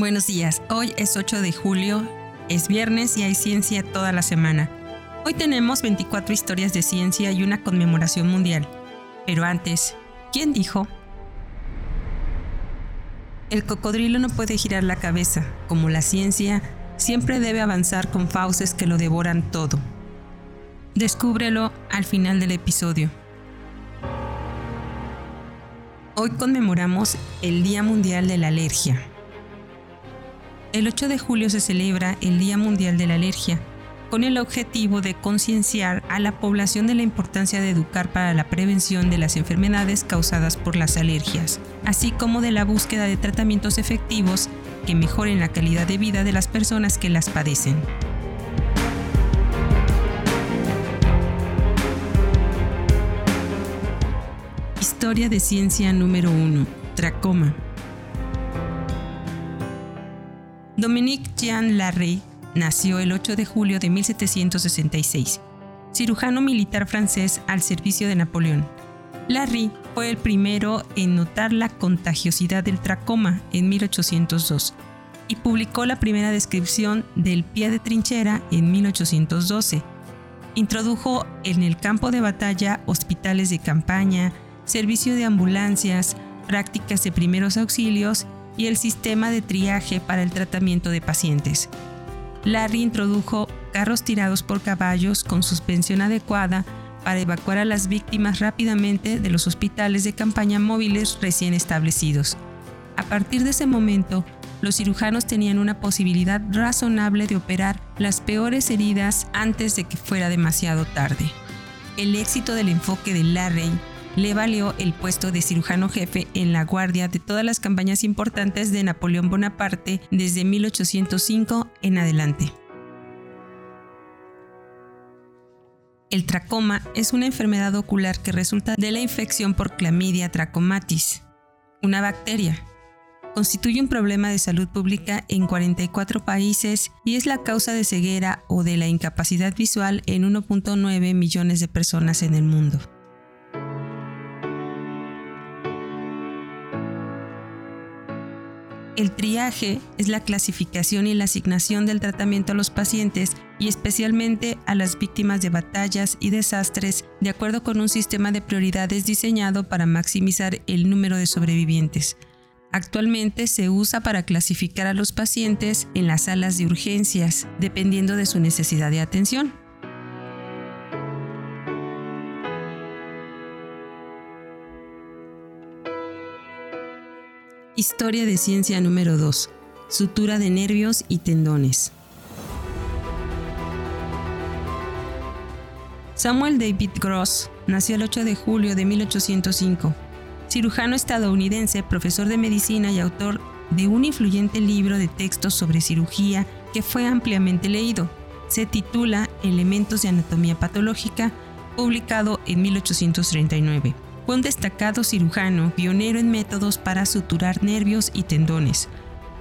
Buenos días, hoy es 8 de julio, es viernes y hay ciencia toda la semana. Hoy tenemos 24 historias de ciencia y una conmemoración mundial. Pero antes, ¿quién dijo? El cocodrilo no puede girar la cabeza, como la ciencia siempre debe avanzar con fauces que lo devoran todo. Descúbrelo al final del episodio. Hoy conmemoramos el Día Mundial de la Alergia. El 8 de julio se celebra el Día Mundial de la Alergia, con el objetivo de concienciar a la población de la importancia de educar para la prevención de las enfermedades causadas por las alergias, así como de la búsqueda de tratamientos efectivos que mejoren la calidad de vida de las personas que las padecen. Historia de ciencia número 1. Tracoma. Dominique Jean Larrey nació el 8 de julio de 1766, cirujano militar francés al servicio de Napoleón. Larry fue el primero en notar la contagiosidad del tracoma en 1802 y publicó la primera descripción del pie de trinchera en 1812. Introdujo en el campo de batalla hospitales de campaña, servicio de ambulancias, prácticas de primeros auxilios y el sistema de triaje para el tratamiento de pacientes. Larry introdujo carros tirados por caballos con suspensión adecuada para evacuar a las víctimas rápidamente de los hospitales de campaña móviles recién establecidos. A partir de ese momento, los cirujanos tenían una posibilidad razonable de operar las peores heridas antes de que fuera demasiado tarde. El éxito del enfoque de Larry le valió el puesto de cirujano jefe en la guardia de todas las campañas importantes de Napoleón Bonaparte desde 1805 en adelante. El tracoma es una enfermedad ocular que resulta de la infección por Clamidia trachomatis, una bacteria. Constituye un problema de salud pública en 44 países y es la causa de ceguera o de la incapacidad visual en 1.9 millones de personas en el mundo. El triaje es la clasificación y la asignación del tratamiento a los pacientes y especialmente a las víctimas de batallas y desastres de acuerdo con un sistema de prioridades diseñado para maximizar el número de sobrevivientes. Actualmente se usa para clasificar a los pacientes en las salas de urgencias, dependiendo de su necesidad de atención. Historia de ciencia número 2. Sutura de nervios y tendones. Samuel David Gross nació el 8 de julio de 1805. Cirujano estadounidense, profesor de medicina y autor de un influyente libro de textos sobre cirugía que fue ampliamente leído. Se titula Elementos de Anatomía Patológica, publicado en 1839. Fue un destacado cirujano, pionero en métodos para suturar nervios y tendones.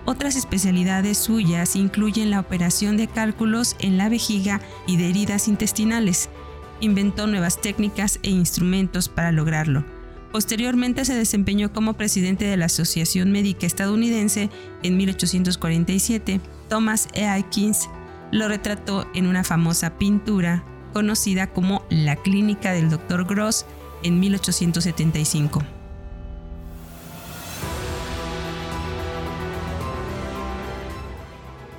Otras especialidades suyas incluyen la operación de cálculos en la vejiga y de heridas intestinales. Inventó nuevas técnicas e instrumentos para lograrlo. Posteriormente se desempeñó como presidente de la Asociación Médica Estadounidense en 1847. Thomas E. Aikins lo retrató en una famosa pintura conocida como La Clínica del Dr. Gross en 1875.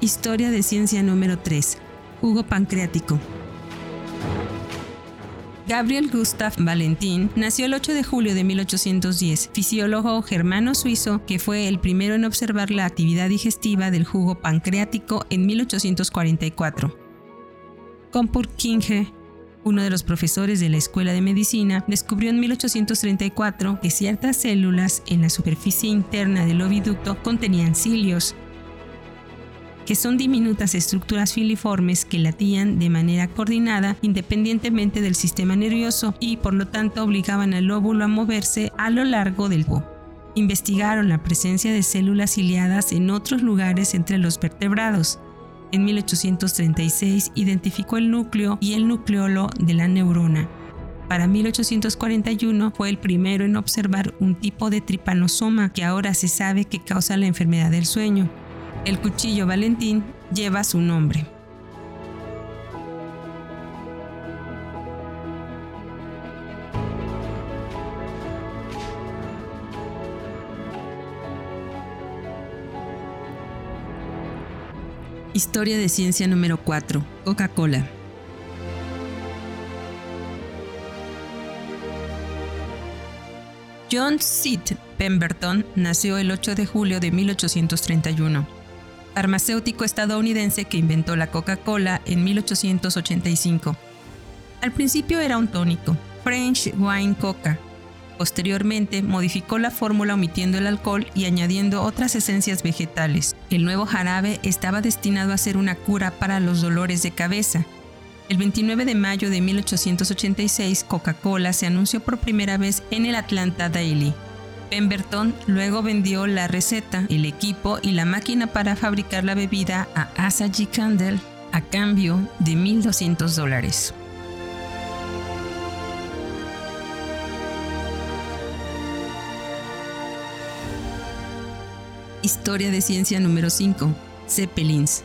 Historia de ciencia número 3. Jugo pancreático. Gabriel Gustav Valentin nació el 8 de julio de 1810, fisiólogo germano-suizo que fue el primero en observar la actividad digestiva del jugo pancreático en 1844. Compur Kinge uno de los profesores de la Escuela de Medicina descubrió en 1834 que ciertas células en la superficie interna del oviducto contenían cilios, que son diminutas estructuras filiformes que latían de manera coordinada independientemente del sistema nervioso y por lo tanto obligaban al óvulo a moverse a lo largo del cuerpo. Investigaron la presencia de células ciliadas en otros lugares entre los vertebrados, en 1836 identificó el núcleo y el nucleolo de la neurona. Para 1841 fue el primero en observar un tipo de tripanosoma que ahora se sabe que causa la enfermedad del sueño. El cuchillo Valentín lleva su nombre. Historia de ciencia número 4. Coca-Cola. John Sid Pemberton nació el 8 de julio de 1831, farmacéutico estadounidense que inventó la Coca-Cola en 1885. Al principio era un tónico, French Wine Coca, Posteriormente, modificó la fórmula omitiendo el alcohol y añadiendo otras esencias vegetales. El nuevo jarabe estaba destinado a ser una cura para los dolores de cabeza. El 29 de mayo de 1886, Coca-Cola se anunció por primera vez en el Atlanta Daily. Pemberton luego vendió la receta, el equipo y la máquina para fabricar la bebida a Asahi Candle a cambio de 1.200 dólares. Historia de ciencia número 5. Zeppelins.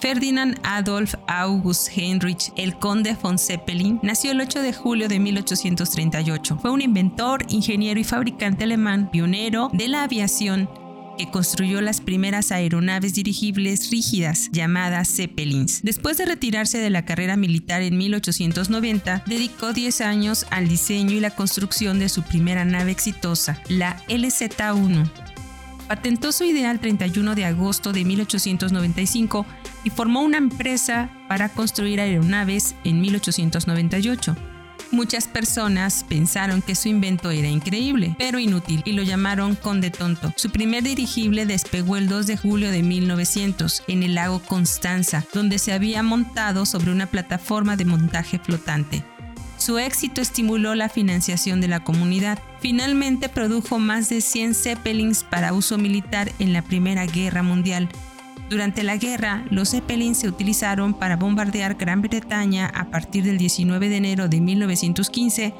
Ferdinand Adolf August Heinrich, el conde von Zeppelin, nació el 8 de julio de 1838. Fue un inventor, ingeniero y fabricante alemán, pionero de la aviación que construyó las primeras aeronaves dirigibles rígidas llamadas Zeppelins. Después de retirarse de la carrera militar en 1890, dedicó 10 años al diseño y la construcción de su primera nave exitosa, la LZ-1. Patentó su idea el 31 de agosto de 1895 y formó una empresa para construir aeronaves en 1898. Muchas personas pensaron que su invento era increíble, pero inútil, y lo llamaron Conde Tonto. Su primer dirigible despegó el 2 de julio de 1900 en el lago Constanza, donde se había montado sobre una plataforma de montaje flotante. Su éxito estimuló la financiación de la comunidad. Finalmente produjo más de 100 Zeppelins para uso militar en la Primera Guerra Mundial, durante la guerra, los Zeppelins se utilizaron para bombardear Gran Bretaña a partir del 19 de enero de 1915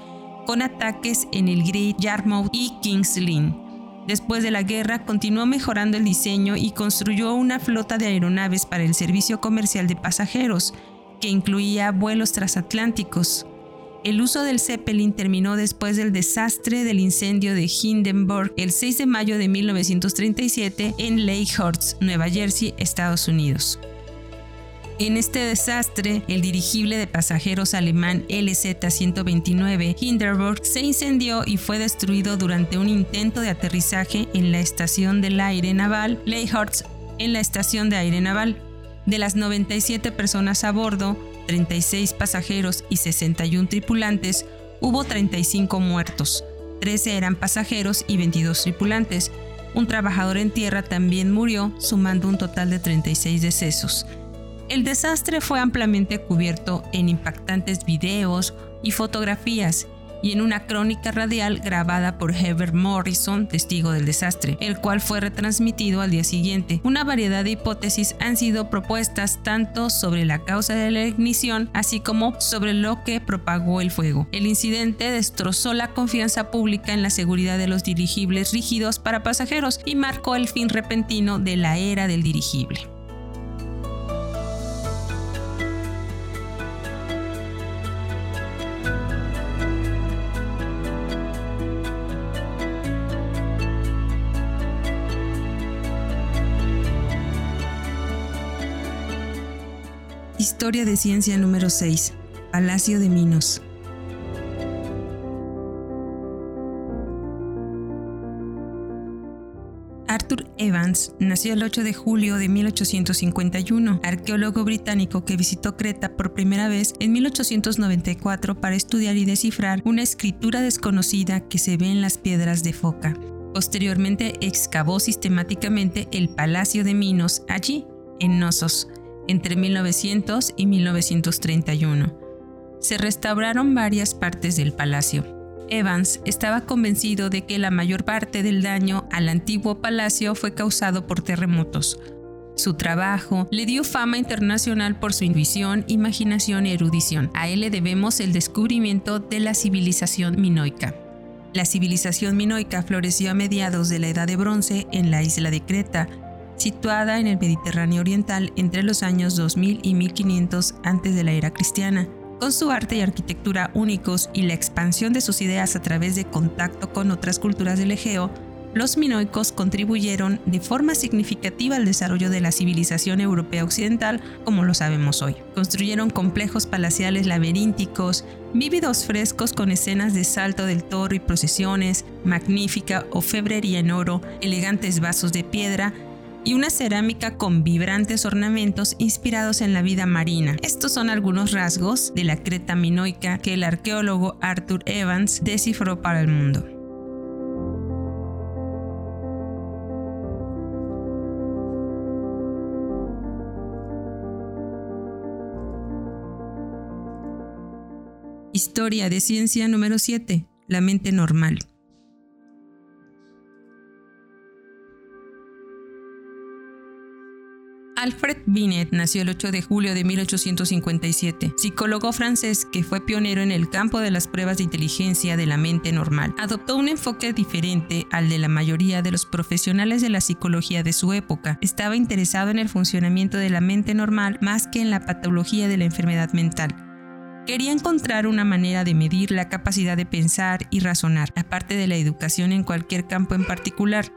con ataques en el Great Yarmouth y King's Lynn. Después de la guerra, continuó mejorando el diseño y construyó una flota de aeronaves para el servicio comercial de pasajeros, que incluía vuelos transatlánticos. El uso del Zeppelin terminó después del desastre del incendio de Hindenburg el 6 de mayo de 1937 en Lakehurst, Nueva Jersey, Estados En este desastre, el dirigible de pasajeros alemán LZ-129 Hindenburg se incendió y fue destruido durante un intento de aterrizaje en la estación del aire naval Lakehurst, en la estación de aire naval. De las 97 personas a bordo, 36 pasajeros y 61 tripulantes, hubo 35 muertos, 13 eran pasajeros y 22 tripulantes. Un trabajador en tierra también murió, sumando un total de 36 decesos. El desastre fue ampliamente cubierto en impactantes videos y fotografías y en una crónica radial grabada por Heber Morrison, testigo del desastre, el cual fue retransmitido al día siguiente. Una variedad de hipótesis han sido propuestas tanto sobre la causa de la ignición, así como sobre lo que propagó el fuego. El incidente destrozó la confianza pública en la seguridad de los dirigibles rígidos para pasajeros y marcó el fin repentino de la era del dirigible. Historia de ciencia número 6. Palacio de Minos. Arthur Evans nació el 8 de julio de 1851, arqueólogo británico que visitó Creta por primera vez en 1894 para estudiar y descifrar una escritura desconocida que se ve en las piedras de Foca. Posteriormente excavó sistemáticamente el Palacio de Minos allí, en Nosos, entre 1900 y 1931. Se restauraron varias partes del palacio. Evans estaba convencido de que la mayor parte del daño al antiguo palacio fue causado por terremotos. Su trabajo le dio fama internacional por su intuición, imaginación y erudición. A él le debemos el descubrimiento de la civilización minoica. La civilización minoica floreció a mediados de la Edad de Bronce en la isla de Creta, situada en el Mediterráneo Oriental entre los años 2000 y 1500 antes de la era cristiana. Con su arte y arquitectura únicos y la expansión de sus ideas a través de contacto con otras culturas del Egeo, los minoicos contribuyeron de forma significativa al desarrollo de la civilización europea occidental como lo sabemos hoy. Construyeron complejos palaciales laberínticos, vívidos frescos con escenas de salto del toro y procesiones, magnífica orfebrería en oro, elegantes vasos de piedra y una cerámica con vibrantes ornamentos inspirados en la vida marina. Estos son algunos rasgos de la Creta minoica que el arqueólogo Arthur Evans descifró para el mundo. Historia de ciencia número 7. La mente normal. Alfred Binet nació el 8 de julio de 1857, psicólogo francés que fue pionero en el campo de las pruebas de inteligencia de la mente normal. Adoptó un enfoque diferente al de la mayoría de los profesionales de la psicología de su época. Estaba interesado en el funcionamiento de la mente normal más que en la patología de la enfermedad mental. Quería encontrar una manera de medir la capacidad de pensar y razonar, aparte de la educación en cualquier campo en particular.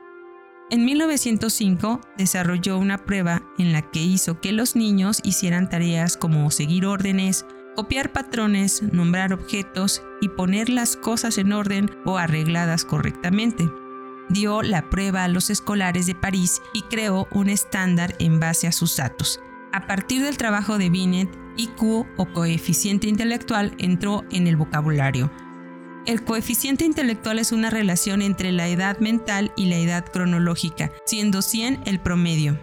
En 1905 desarrolló una prueba en la que hizo que los niños hicieran tareas como seguir órdenes, copiar patrones, nombrar objetos y poner las cosas en orden o arregladas correctamente. Dio la prueba a los escolares de París y creó un estándar en base a sus datos. A partir del trabajo de Binet, IQ o coeficiente intelectual entró en el vocabulario. El coeficiente intelectual es una relación entre la edad mental y la edad cronológica, siendo 100 el promedio.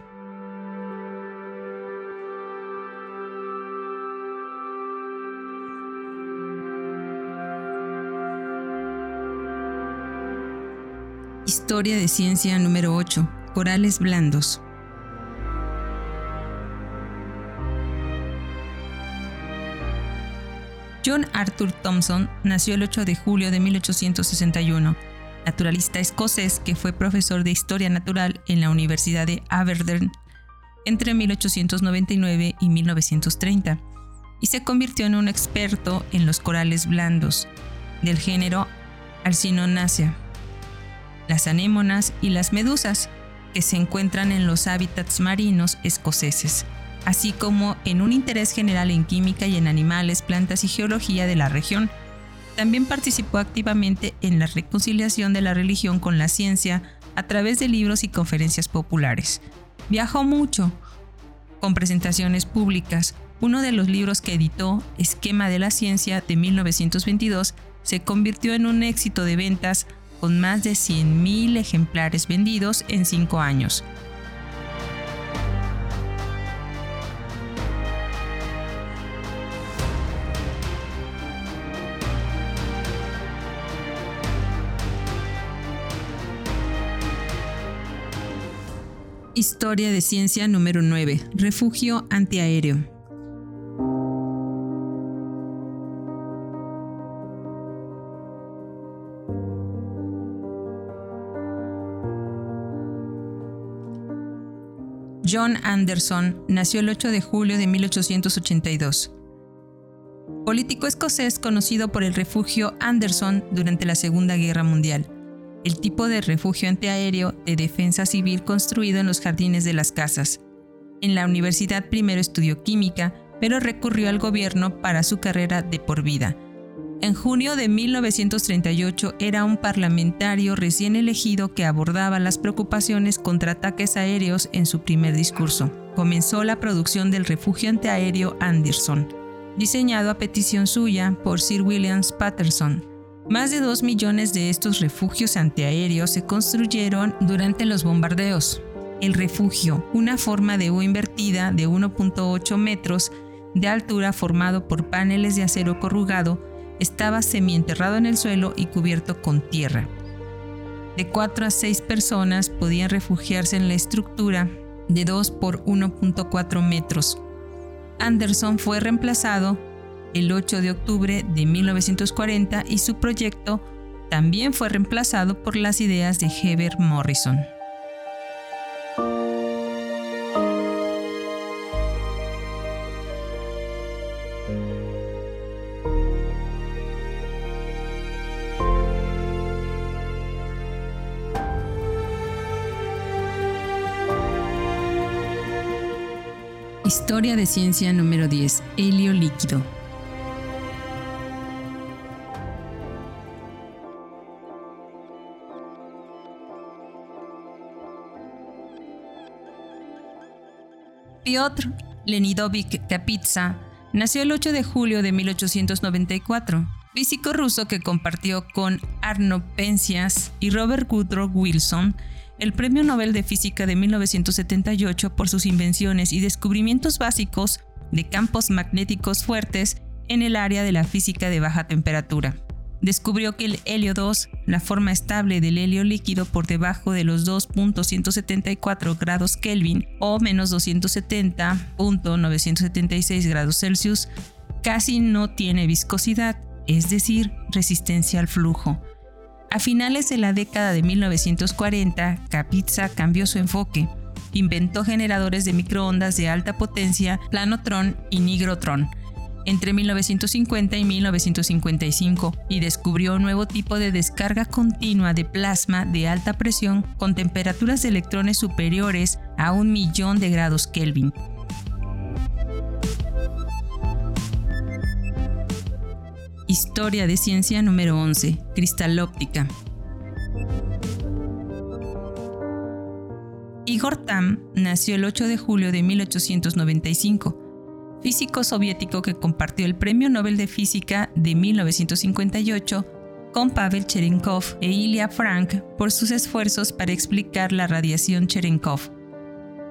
Historia de ciencia número 8. Corales blandos. John Arthur Thompson nació el 8 de julio de 1861, naturalista escocés que fue profesor de historia natural en la Universidad de Aberdeen entre 1899 y 1930 y se convirtió en un experto en los corales blandos del género Alcinonaceae, las anémonas y las medusas que se encuentran en los hábitats marinos escoceses así como en un interés general en química y en animales, plantas y geología de la región. También participó activamente en la reconciliación de la religión con la ciencia a través de libros y conferencias populares. Viajó mucho, con presentaciones públicas. Uno de los libros que editó, Esquema de la Ciencia de 1922, se convirtió en un éxito de ventas con más de 100.000 ejemplares vendidos en cinco años. Historia de ciencia número 9. Refugio antiaéreo. John Anderson nació el 8 de julio de 1882. Político escocés conocido por el refugio Anderson durante la Segunda Guerra Mundial el tipo de refugio antiaéreo de defensa civil construido en los jardines de las casas. En la universidad primero estudió química, pero recurrió al gobierno para su carrera de por vida. En junio de 1938 era un parlamentario recién elegido que abordaba las preocupaciones contra ataques aéreos en su primer discurso. Comenzó la producción del refugio antiaéreo Anderson, diseñado a petición suya por Sir William Patterson, más de 2 millones de estos refugios antiaéreos se construyeron durante los bombardeos. El refugio, una forma de U invertida de 1.8 metros de altura formado por paneles de acero corrugado, estaba semienterrado en el suelo y cubierto con tierra. De 4 a 6 personas podían refugiarse en la estructura de 2 por 1.4 metros. Anderson fue reemplazado el 8 de octubre de 1940 y su proyecto también fue reemplazado por las ideas de Heber Morrison. Historia de ciencia número 10. Helio líquido. Piotr Lenidovich Kapitsa nació el 8 de julio de 1894, físico ruso que compartió con Arno Penzias y Robert Woodrow Wilson el Premio Nobel de Física de 1978 por sus invenciones y descubrimientos básicos de campos magnéticos fuertes en el área de la física de baja temperatura. Descubrió que el helio 2, la forma estable del helio líquido por debajo de los 2.174 grados Kelvin o menos 270.976 grados Celsius, casi no tiene viscosidad, es decir, resistencia al flujo a finales de la década de 1940, Kapitsa cambió su enfoque. Inventó generadores de microondas de alta potencia, planotron y nigrotron, entre 1950 y 1955 y descubrió un nuevo tipo de descarga continua de plasma de alta presión con temperaturas de electrones superiores a un millón de grados Kelvin. Historia de ciencia número 11. Cristalóptica. Igor Tam nació el 8 de julio de 1895, físico soviético que compartió el Premio Nobel de Física de 1958 con Pavel Cherenkov e Ilya Frank por sus esfuerzos para explicar la radiación Cherenkov.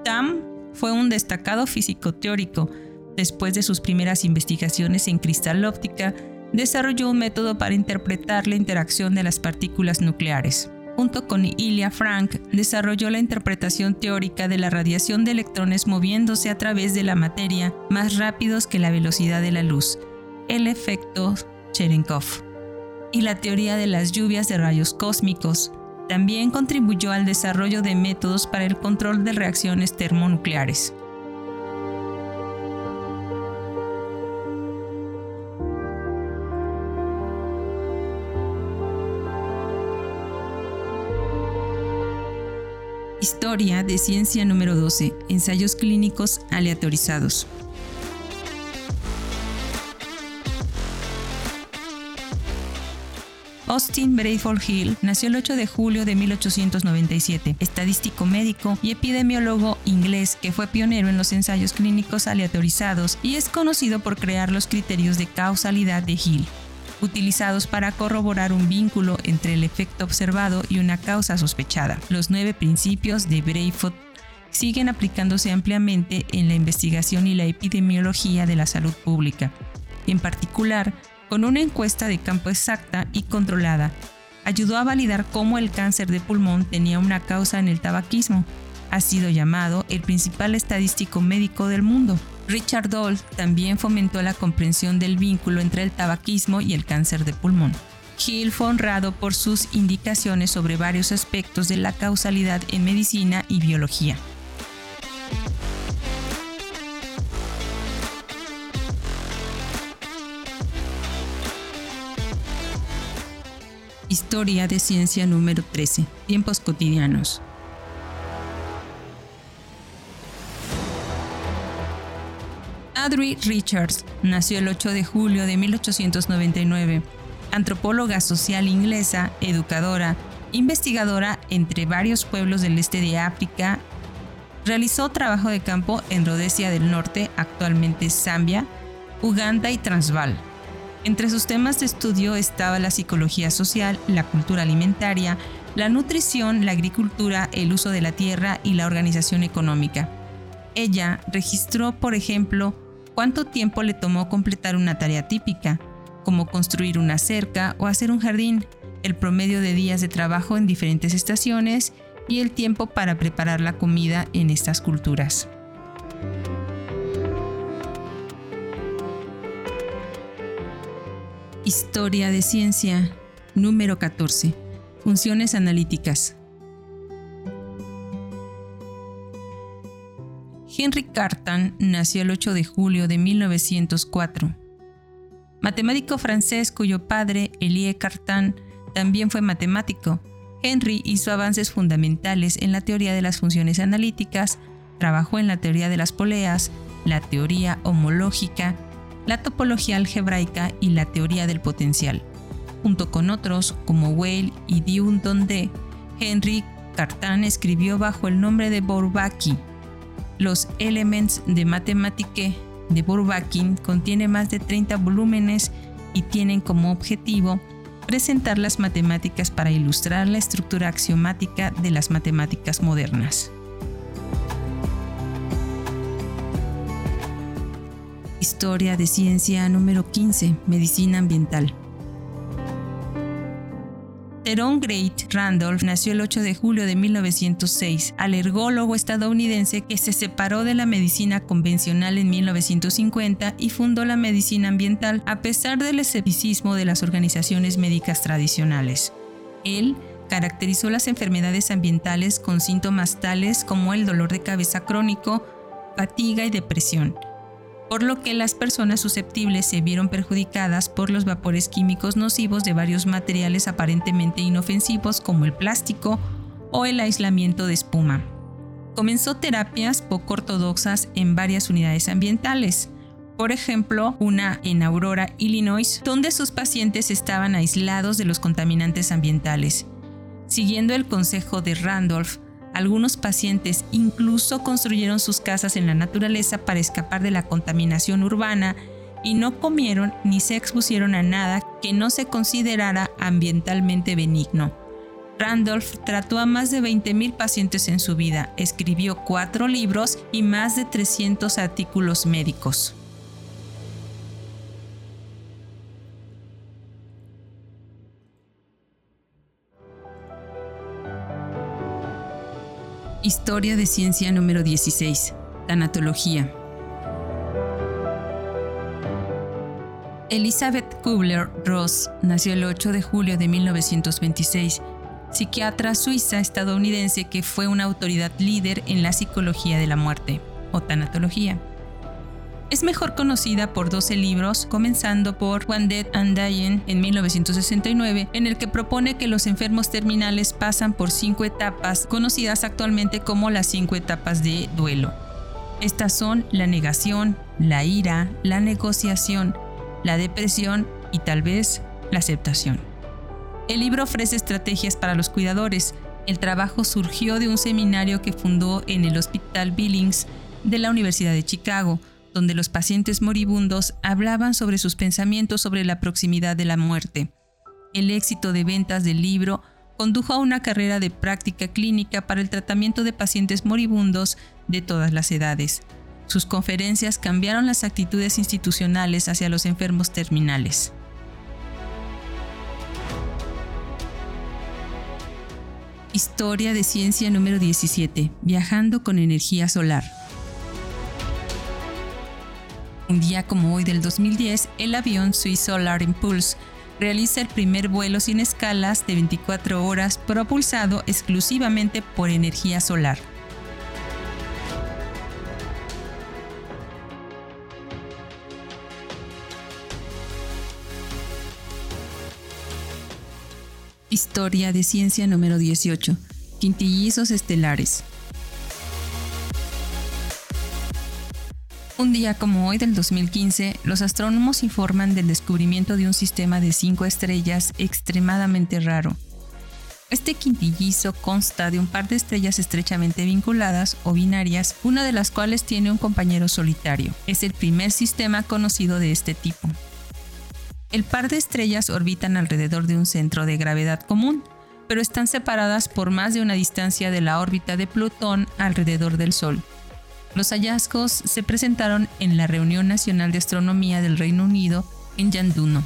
Tam fue un destacado físico teórico. Después de sus primeras investigaciones en cristal óptica, desarrolló un método para interpretar la interacción de las partículas nucleares. Junto con Ilya Frank, desarrolló la interpretación teórica de la radiación de electrones moviéndose a través de la materia más rápidos que la velocidad de la luz, el efecto Cherenkov, y la teoría de las lluvias de rayos cósmicos. También contribuyó al desarrollo de métodos para el control de reacciones termonucleares. Historia de Ciencia número 12. Ensayos clínicos aleatorizados. Austin Bradford Hill nació el 8 de julio de 1897, estadístico médico y epidemiólogo inglés que fue pionero en los ensayos clínicos aleatorizados y es conocido por crear los criterios de causalidad de Hill utilizados para corroborar un vínculo entre el efecto observado y una causa sospechada. Los nueve principios de Brayford siguen aplicándose ampliamente en la investigación y la epidemiología de la salud pública, en particular con una encuesta de campo exacta y controlada. Ayudó a validar cómo el cáncer de pulmón tenía una causa en el tabaquismo. Ha sido llamado el principal estadístico médico del mundo. Richard Doll también fomentó la comprensión del vínculo entre el tabaquismo y el cáncer de pulmón. Hill fue honrado por sus indicaciones sobre varios aspectos de la causalidad en medicina y biología. Historia de ciencia número 13. Tiempos cotidianos. Audrey Richards nació el 8 de julio de 1899, antropóloga social inglesa, educadora, investigadora entre varios pueblos del este de África. Realizó trabajo de campo en Rhodesia del Norte, actualmente Zambia, Uganda y Transvaal. Entre sus temas de estudio estaba la psicología social, la cultura alimentaria, la nutrición, la agricultura, el uso de la tierra y la organización económica. Ella registró, por ejemplo, cuánto tiempo le tomó completar una tarea típica, como construir una cerca o hacer un jardín, el promedio de días de trabajo en diferentes estaciones y el tiempo para preparar la comida en estas culturas. Historia de ciencia Número 14. Funciones analíticas. Henry Cartan nació el 8 de julio de 1904. Matemático francés cuyo padre, Elie Cartan, también fue matemático. Henry hizo avances fundamentales en la teoría de las funciones analíticas, trabajó en la teoría de las poleas, la teoría homológica, la topología algebraica y la teoría del potencial. Junto con otros como Weil y Dieudonné, Henry Cartan escribió bajo el nombre de Bourbaki los Elements de Mathematique de Bourbaki contiene más de 30 volúmenes y tienen como objetivo presentar las matemáticas para ilustrar la estructura axiomática de las matemáticas modernas. Historia de ciencia número 15, Medicina ambiental. Teron Great Randolph nació el 8 de julio de 1906, alergólogo estadounidense que se separó de la medicina convencional en 1950 y fundó la medicina ambiental a pesar del escepticismo de las organizaciones médicas tradicionales. Él caracterizó las enfermedades ambientales con síntomas tales como el dolor de cabeza crónico, fatiga y depresión por lo que las personas susceptibles se vieron perjudicadas por los vapores químicos nocivos de varios materiales aparentemente inofensivos como el plástico o el aislamiento de espuma. Comenzó terapias poco ortodoxas en varias unidades ambientales, por ejemplo, una en Aurora, Illinois, donde sus pacientes estaban aislados de los contaminantes ambientales. Siguiendo el consejo de Randolph, algunos pacientes incluso construyeron sus casas en la naturaleza para escapar de la contaminación urbana y no comieron ni se expusieron a nada que no se considerara ambientalmente benigno. Randolph trató a más de 20.000 pacientes en su vida, escribió cuatro libros y más de 300 artículos médicos. Historia de ciencia número 16. Tanatología. Elizabeth Kubler-Ross nació el 8 de julio de 1926, psiquiatra suiza estadounidense que fue una autoridad líder en la psicología de la muerte, o tanatología. Es mejor conocida por 12 libros, comenzando por One Dead and Dying en 1969, en el que propone que los enfermos terminales pasan por cinco etapas, conocidas actualmente como las cinco etapas de duelo. Estas son la negación, la ira, la negociación, la depresión y tal vez la aceptación. El libro ofrece estrategias para los cuidadores. El trabajo surgió de un seminario que fundó en el Hospital Billings de la Universidad de Chicago, donde los pacientes moribundos hablaban sobre sus pensamientos sobre la proximidad de la muerte. El éxito de ventas del libro condujo a una carrera de práctica clínica para el tratamiento de pacientes moribundos de todas las edades. Sus conferencias cambiaron las actitudes institucionales hacia los enfermos terminales. Historia de ciencia número 17. Viajando con energía solar. Un día como hoy del 2010, el avión Swiss Solar Impulse realiza el primer vuelo sin escalas de 24 horas propulsado exclusivamente por energía solar. Historia de ciencia número 18. Quintillizos estelares. Un día como hoy del 2015, los astrónomos informan del descubrimiento de un sistema de cinco estrellas extremadamente raro. Este quintillizo consta de un par de estrellas estrechamente vinculadas o binarias, una de las cuales tiene un compañero solitario. Es el primer sistema conocido de este tipo. El par de estrellas orbitan alrededor de un centro de gravedad común, pero están separadas por más de una distancia de la órbita de Plutón alrededor del Sol. Los hallazgos se presentaron en la Reunión Nacional de Astronomía del Reino Unido en Yanduno.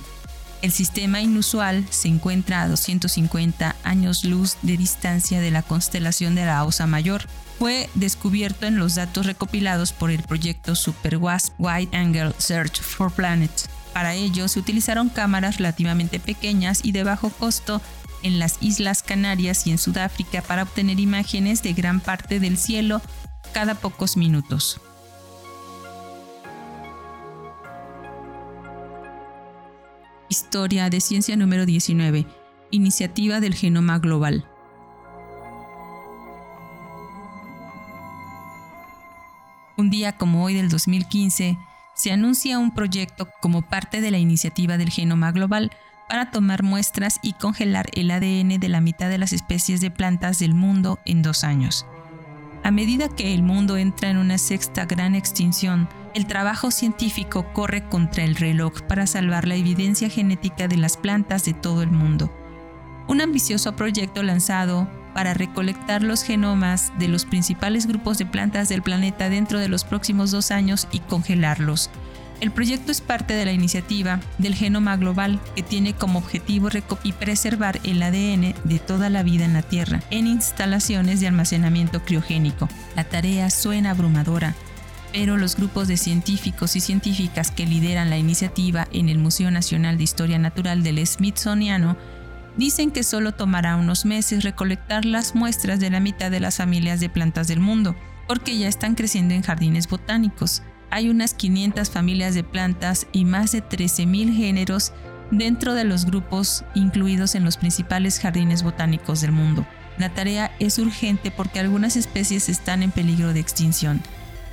El sistema inusual se encuentra a 250 años luz de distancia de la constelación de la Osa Mayor. Fue descubierto en los datos recopilados por el proyecto SuperWASP Wide Angle Search for Planets Para ello se utilizaron cámaras relativamente pequeñas y de bajo costo en las Islas Canarias y en Sudáfrica para obtener imágenes de gran parte del cielo cada pocos minutos. Historia de Ciencia número 19. Iniciativa del Genoma Global. Un día como hoy del 2015, se anuncia un proyecto como parte de la iniciativa del Genoma Global para tomar muestras y congelar el ADN de la mitad de las especies de plantas del mundo en dos años. A medida que el mundo entra en una sexta gran extinción, el trabajo científico corre contra el reloj para salvar la evidencia genética de las plantas de todo el mundo. Un ambicioso proyecto lanzado para recolectar los genomas de los principales grupos de plantas del planeta dentro de los próximos dos años y congelarlos, el proyecto es parte de la iniciativa del Genoma Global que tiene como objetivo y preservar el ADN de toda la vida en la Tierra en instalaciones de almacenamiento criogénico. La tarea suena abrumadora, pero los grupos de científicos y científicas que lideran la iniciativa en el Museo Nacional de Historia Natural del Smithsoniano dicen que solo tomará unos meses recolectar las muestras de la mitad de las familias de plantas del mundo, porque ya están creciendo en jardines botánicos hay unas 500 familias de plantas y más de 13.000 géneros dentro de los grupos incluidos en los principales jardines botánicos del mundo. La tarea es urgente porque algunas especies están en peligro de extinción.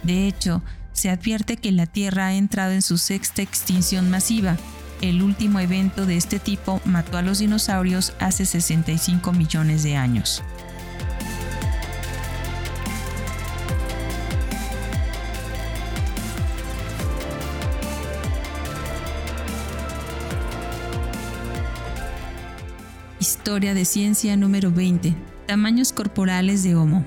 De hecho, se advierte que la Tierra ha entrado en su sexta extinción masiva. El último evento de este tipo mató a los dinosaurios hace 65 millones de años. Historia de Ciencia número 20. Tamaños corporales de Homo.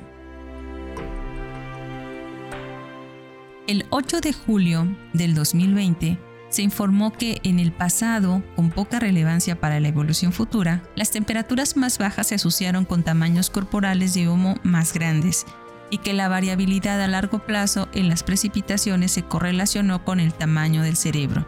El 8 de julio del 2020 se informó que en el pasado, con poca relevancia para la evolución futura, las temperaturas más bajas se asociaron con tamaños corporales de Homo más grandes y que la variabilidad a largo plazo en las precipitaciones se correlacionó con el tamaño del cerebro.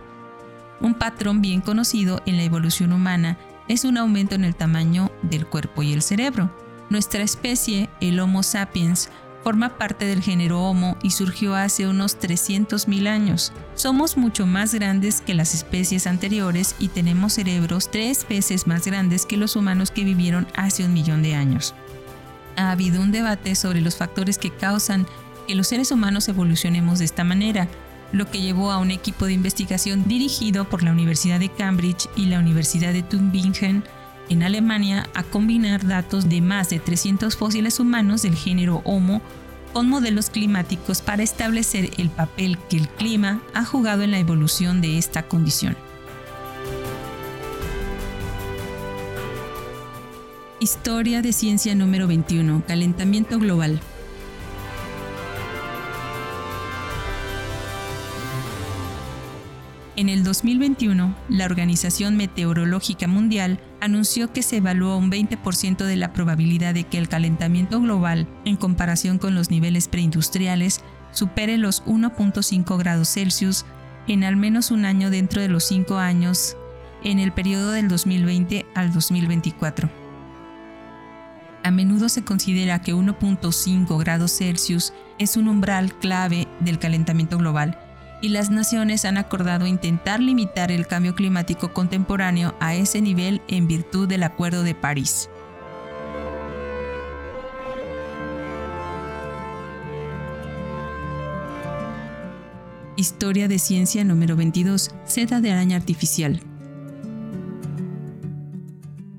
Un patrón bien conocido en la evolución humana es un aumento en el tamaño del cuerpo y el cerebro. Nuestra especie, el Homo sapiens, forma parte del género Homo y surgió hace unos 300.000 años. Somos mucho más grandes que las especies anteriores y tenemos cerebros tres veces más grandes que los humanos que vivieron hace un millón de años. Ha habido un debate sobre los factores que causan que los seres humanos evolucionemos de esta manera, lo que llevó a un equipo de investigación dirigido por la Universidad de Cambridge y la Universidad de Tübingen en Alemania a combinar datos de más de 300 fósiles humanos del género Homo con modelos climáticos para establecer el papel que el clima ha jugado en la evolución de esta condición. Historia de ciencia número 21. Calentamiento global. En el 2021, la Organización Meteorológica Mundial anunció que se evaluó un 20% de la probabilidad de que el calentamiento global, en comparación con los niveles preindustriales, supere los 1.5 grados Celsius en al menos un año dentro de los cinco años en el periodo del 2020 al 2024. A menudo se considera que 1.5 grados Celsius es un umbral clave del calentamiento global y las naciones han acordado intentar limitar el cambio climático contemporáneo a ese nivel en virtud del Acuerdo de París. Historia de ciencia número 22. Seda de araña artificial.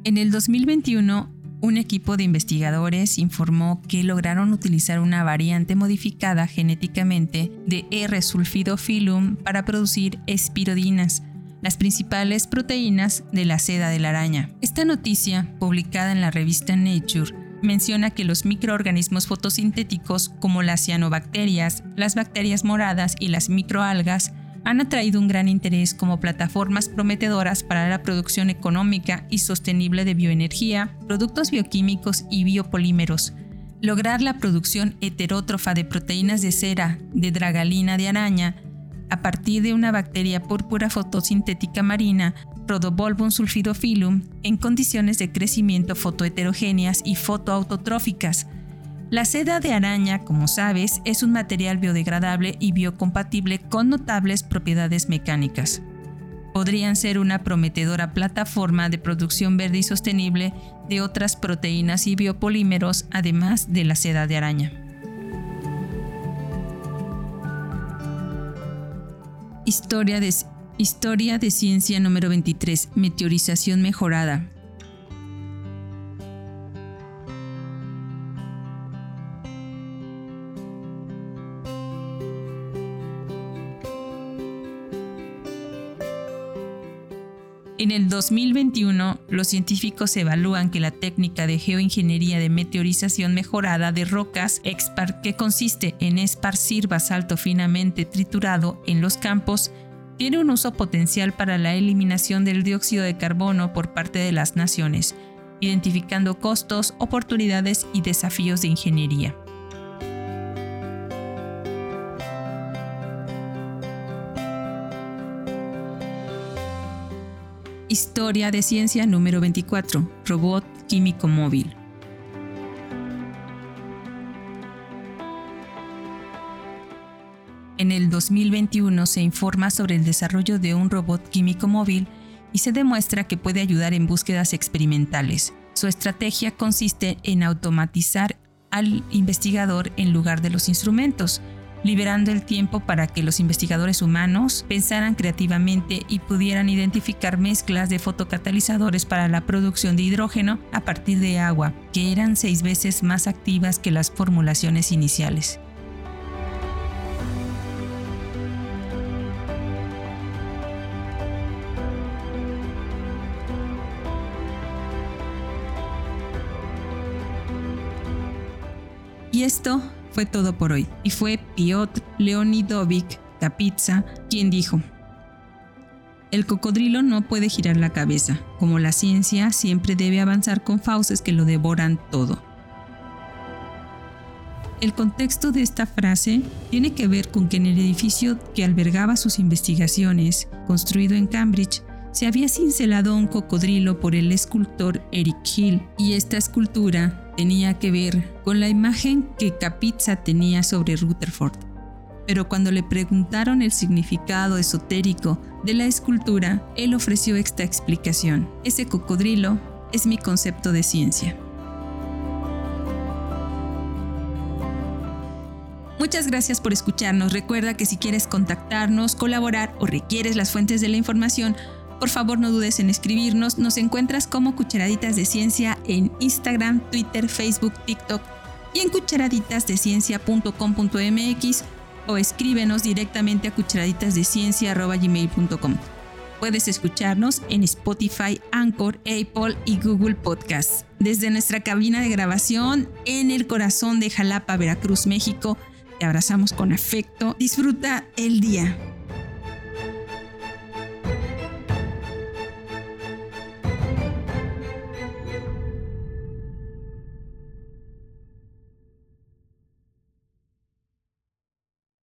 En el 2021, un equipo de investigadores informó que lograron utilizar una variante modificada genéticamente de R-sulfidophyllum para producir espirodinas, las principales proteínas de la seda de la araña. Esta noticia, publicada en la revista Nature, menciona que los microorganismos fotosintéticos como las cianobacterias, las bacterias moradas y las microalgas han atraído un gran interés como plataformas prometedoras para la producción económica y sostenible de bioenergía, productos bioquímicos y biopolímeros. Lograr la producción heterótrofa de proteínas de cera de dragalina de araña a partir de una bacteria púrpura fotosintética marina, Rhodobolbum sulfidophyllum, en condiciones de crecimiento fotoheterogéneas y fotoautotróficas. La seda de araña, como sabes, es un material biodegradable y biocompatible con notables propiedades mecánicas. Podrían ser una prometedora plataforma de producción verde y sostenible de otras proteínas y biopolímeros, además de la seda de araña. Historia de, Historia de Ciencia número 23. Meteorización mejorada. En el 2021, los científicos evalúan que la técnica de geoingeniería de meteorización mejorada de rocas que consiste en esparcir basalto finamente triturado en los campos, tiene un uso potencial para la eliminación del dióxido de carbono por parte de las naciones, identificando costos, oportunidades y desafíos de ingeniería. Historia de ciencia número 24. Robot químico móvil. En el 2021 se informa sobre el desarrollo de un robot químico móvil y se demuestra que puede ayudar en búsquedas experimentales. Su estrategia consiste en automatizar al investigador en lugar de los instrumentos, liberando el tiempo para que los investigadores humanos pensaran creativamente y pudieran identificar mezclas de fotocatalizadores para la producción de hidrógeno a partir de agua, que eran seis veces más activas que las formulaciones iniciales. Y esto fue todo por hoy, y fue Piotr Leonidovich Kapitsa quien dijo, el cocodrilo no puede girar la cabeza, como la ciencia siempre debe avanzar con fauces que lo devoran todo. El contexto de esta frase tiene que ver con que en el edificio que albergaba sus investigaciones, construido en Cambridge, se había cincelado un cocodrilo por el escultor Eric Hill y esta escultura tenía que ver con la imagen que Capizza tenía sobre Rutherford. Pero cuando le preguntaron el significado esotérico de la escultura, él ofreció esta explicación. Ese cocodrilo es mi concepto de ciencia. Muchas gracias por escucharnos. Recuerda que si quieres contactarnos, colaborar o requieres las fuentes de la información, por favor no dudes en escribirnos. Nos encuentras como Cucharaditas de Ciencia en Instagram, Twitter, Facebook, TikTok y en cucharaditasdeciencia.com.mx o escríbenos directamente a cucharaditasdeciencia.gmail.com. Puedes escucharnos en Spotify, Anchor, Apple y Google Podcasts. Desde nuestra cabina de grabación en el corazón de Jalapa, Veracruz, México, te abrazamos con afecto. Disfruta el día.